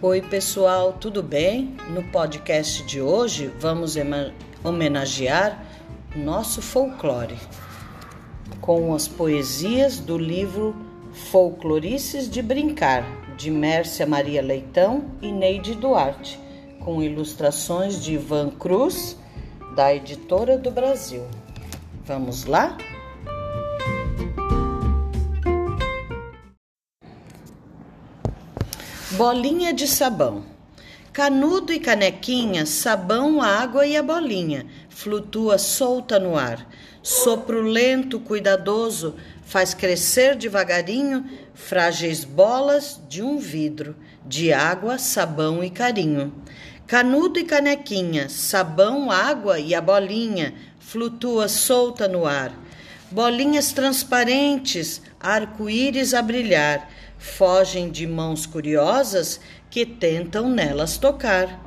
Oi, pessoal, tudo bem? No podcast de hoje vamos homenagear nosso folclore com as poesias do livro Folclorices de Brincar, de Mércia Maria Leitão e Neide Duarte, com ilustrações de Ivan Cruz, da Editora do Brasil. Vamos lá? Bolinha de sabão. Canudo e canequinha, sabão, água e a bolinha, flutua solta no ar. Sopro lento, cuidadoso, faz crescer devagarinho frágeis bolas de um vidro, de água, sabão e carinho. Canudo e canequinha, sabão, água e a bolinha, flutua solta no ar. Bolinhas transparentes, arco-íris a brilhar, fogem de mãos curiosas que tentam nelas tocar.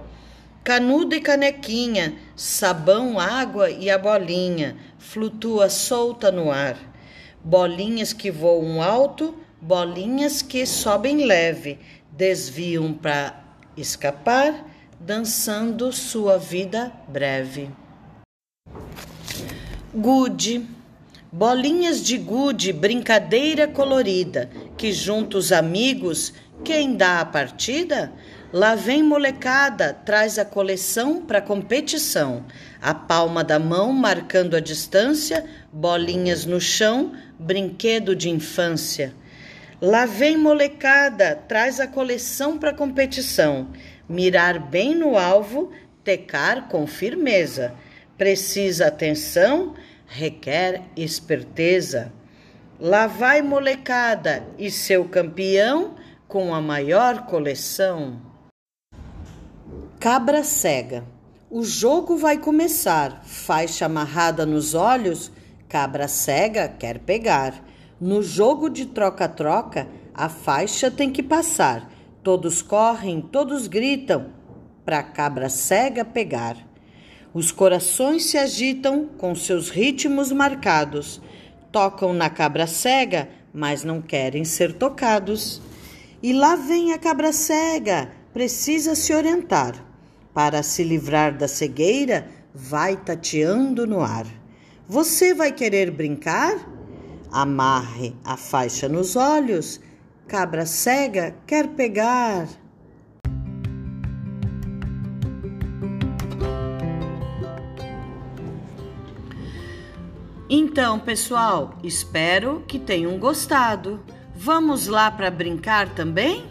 Canudo e canequinha, sabão, água e a bolinha, flutua solta no ar. Bolinhas que voam alto, bolinhas que sobem leve, desviam para escapar, dançando sua vida breve. Gude Bolinhas de gude, brincadeira colorida, que junto os amigos, quem dá a partida? Lá vem molecada, traz a coleção para competição. A palma da mão marcando a distância, bolinhas no chão, brinquedo de infância. Lá vem molecada, traz a coleção para competição. Mirar bem no alvo, tecar com firmeza. Precisa atenção, requer esperteza. Lá vai molecada e seu campeão com a maior coleção. Cabra cega. O jogo vai começar. Faixa amarrada nos olhos, cabra cega quer pegar. No jogo de troca-troca, a faixa tem que passar. Todos correm, todos gritam, pra cabra cega pegar. Os corações se agitam com seus ritmos marcados. Tocam na cabra cega, mas não querem ser tocados. E lá vem a cabra cega, precisa se orientar. Para se livrar da cegueira, vai tateando no ar. Você vai querer brincar? Amarre a faixa nos olhos. Cabra cega quer pegar. Então, pessoal, espero que tenham gostado. Vamos lá para brincar também?